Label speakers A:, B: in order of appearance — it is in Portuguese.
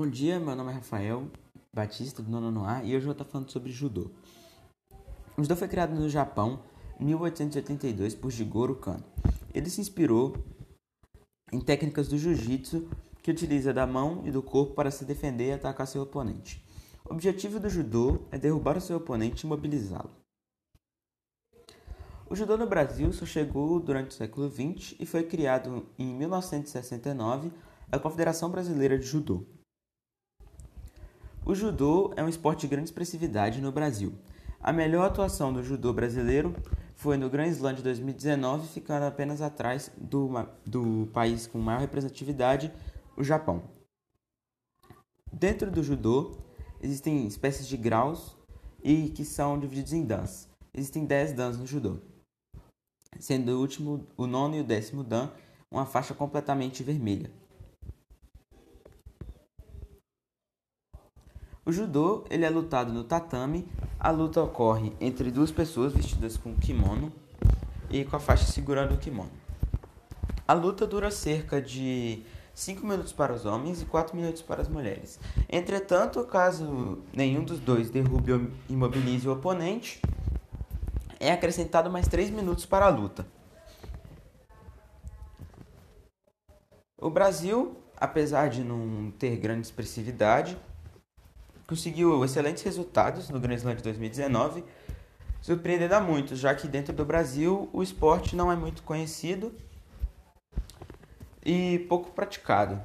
A: Bom dia, meu nome é Rafael Batista, do nono A, e hoje eu vou estar falando sobre judô. O judô foi criado no Japão em 1882 por Jigoro Kano. Ele se inspirou em técnicas do jiu-jitsu que utiliza da mão e do corpo para se defender e atacar seu oponente. O objetivo do judô é derrubar o seu oponente e imobilizá-lo. O judô no Brasil só chegou durante o século XX e foi criado em 1969 a Confederação Brasileira de Judô. O judô é um esporte de grande expressividade no Brasil. A melhor atuação do judô brasileiro foi no Grand Slam de 2019, ficando apenas atrás do, do país com maior representatividade, o Japão. Dentro do judô, existem espécies de graus e que são divididos em dans. Existem 10 dans no judô, sendo o último, o nono e o décimo dan uma faixa completamente vermelha. O judô ele é lutado no tatame. A luta ocorre entre duas pessoas vestidas com kimono e com a faixa segurando o kimono. A luta dura cerca de 5 minutos para os homens e 4 minutos para as mulheres. Entretanto, caso nenhum dos dois derrube ou imobilize o oponente, é acrescentado mais 3 minutos para a luta. O Brasil, apesar de não ter grande expressividade, conseguiu excelentes resultados no Grand Slam de 2019, surpreendendo a muitos, já que dentro do Brasil o esporte não é muito conhecido e pouco praticado.